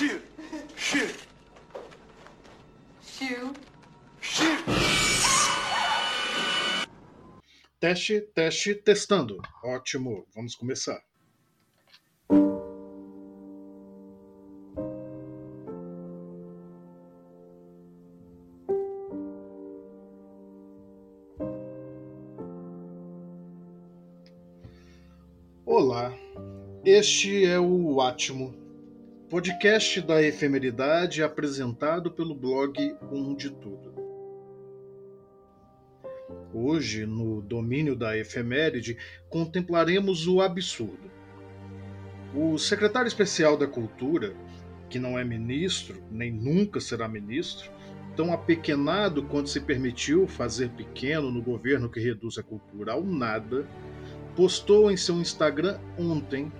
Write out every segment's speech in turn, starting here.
Shoot. Shoot. Shoe. Shoot. Teste, teste, testando. Ótimo, vamos começar. Olá, este é o Átimo, podcast da efemeridade apresentado pelo blog Um de Tudo. Hoje, no domínio da efeméride, contemplaremos o absurdo. O secretário especial da Cultura, que não é ministro, nem nunca será ministro, tão apequenado quanto se permitiu fazer pequeno no governo que reduz a cultura ao nada, postou em seu Instagram ontem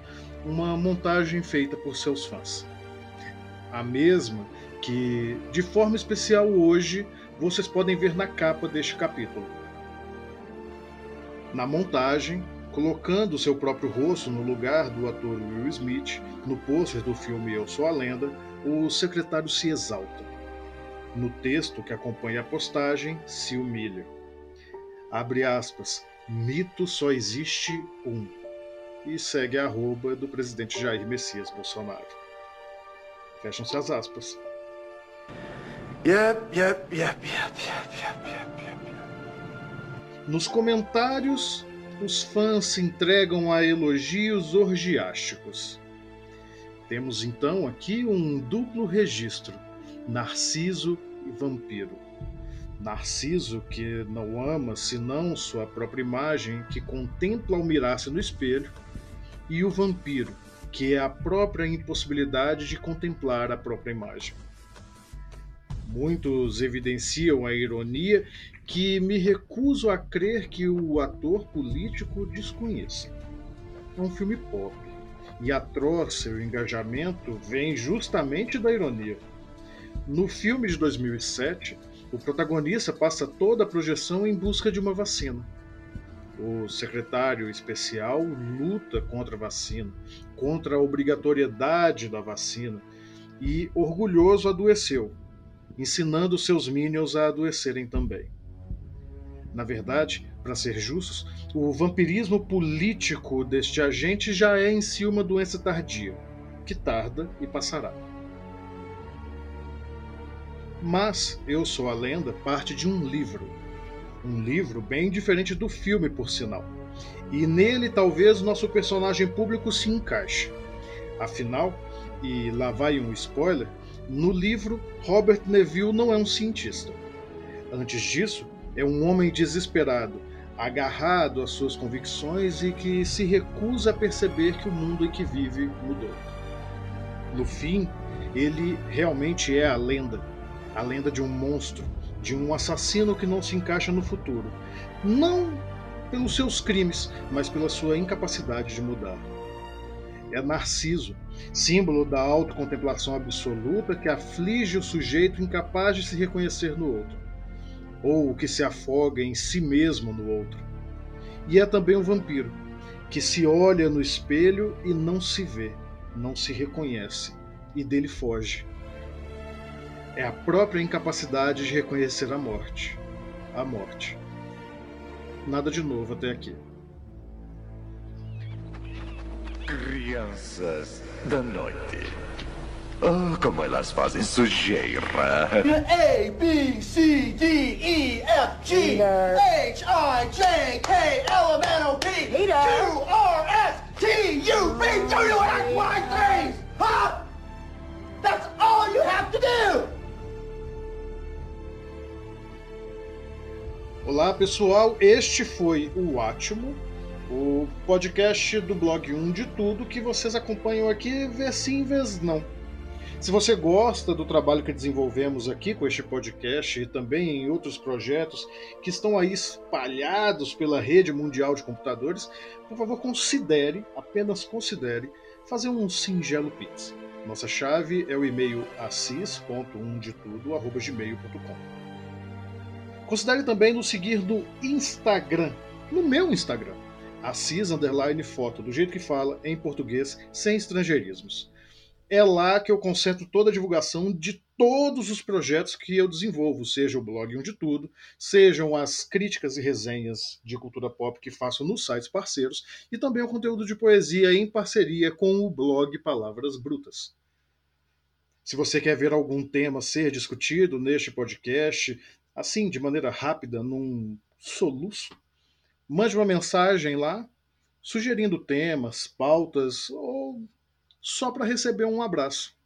uma montagem feita por seus fãs. A mesma que, de forma especial hoje, vocês podem ver na capa deste capítulo. Na montagem, colocando seu próprio rosto no lugar do ator Will Smith, no pôster do filme Eu Sou a Lenda, o secretário se exalta. No texto que acompanha a postagem, se humilha. Abre aspas, mito só existe um. E segue a arroba do presidente Jair Messias Bolsonaro. Fecham-se as aspas. Yep, yep, yep. Nos comentários, os fãs se entregam a elogios orgiásticos. Temos então aqui um duplo registro: Narciso e Vampiro. Narciso, que não ama senão sua própria imagem, que contempla ao mirar-se no espelho, e o vampiro, que é a própria impossibilidade de contemplar a própria imagem. Muitos evidenciam a ironia que me recuso a crer que o ator político desconheça. É um filme pop, e atroz seu engajamento vem justamente da ironia. No filme de 2007, o protagonista passa toda a projeção em busca de uma vacina. O secretário especial luta contra a vacina, contra a obrigatoriedade da vacina, e, orgulhoso, adoeceu, ensinando seus minions a adoecerem também. Na verdade, para ser justos, o vampirismo político deste agente já é em si uma doença tardia, que tarda e passará. Mas Eu Sou a Lenda parte de um livro. Um livro bem diferente do filme, por sinal. E nele talvez nosso personagem público se encaixe. Afinal, e lá vai um spoiler, no livro Robert Neville não é um cientista. Antes disso, é um homem desesperado, agarrado às suas convicções e que se recusa a perceber que o mundo em que vive mudou. No fim, ele realmente é a lenda a lenda de um monstro, de um assassino que não se encaixa no futuro. Não pelos seus crimes, mas pela sua incapacidade de mudar. É Narciso, símbolo da autocontemplação absoluta que aflige o sujeito incapaz de se reconhecer no outro, ou que se afoga em si mesmo no outro. E é também um vampiro, que se olha no espelho e não se vê, não se reconhece, e dele foge é a própria incapacidade de reconhecer a morte. A morte. Nada de novo até aqui. Crianças da noite. Oh, como elas fazem sujeira. A, B, C, D, E, F, G, H, I, J, K, L, M, N, O, P, Q, R, S, T, U, V, W, pessoal, este foi o Átimo, o podcast do blog 1 de tudo que vocês acompanham aqui, vez sim, vez não. Se você gosta do trabalho que desenvolvemos aqui com este podcast e também em outros projetos que estão aí espalhados pela rede mundial de computadores, por favor considere, apenas considere, fazer um singelo pix. Nossa chave é o e-mail assis.umdetudo.gmail.com Considere também nos seguir no Instagram, no meu Instagram, Assis Underline Foto, do jeito que fala, em português, sem estrangeirismos. É lá que eu concentro toda a divulgação de todos os projetos que eu desenvolvo, seja o blog Um de Tudo, sejam as críticas e resenhas de cultura pop que faço nos sites parceiros e também o conteúdo de poesia em parceria com o blog Palavras Brutas. Se você quer ver algum tema ser discutido neste podcast, assim, de maneira rápida, num soluço, mande uma mensagem lá sugerindo temas, pautas ou só para receber um abraço.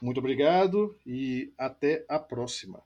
Muito obrigado e até a próxima.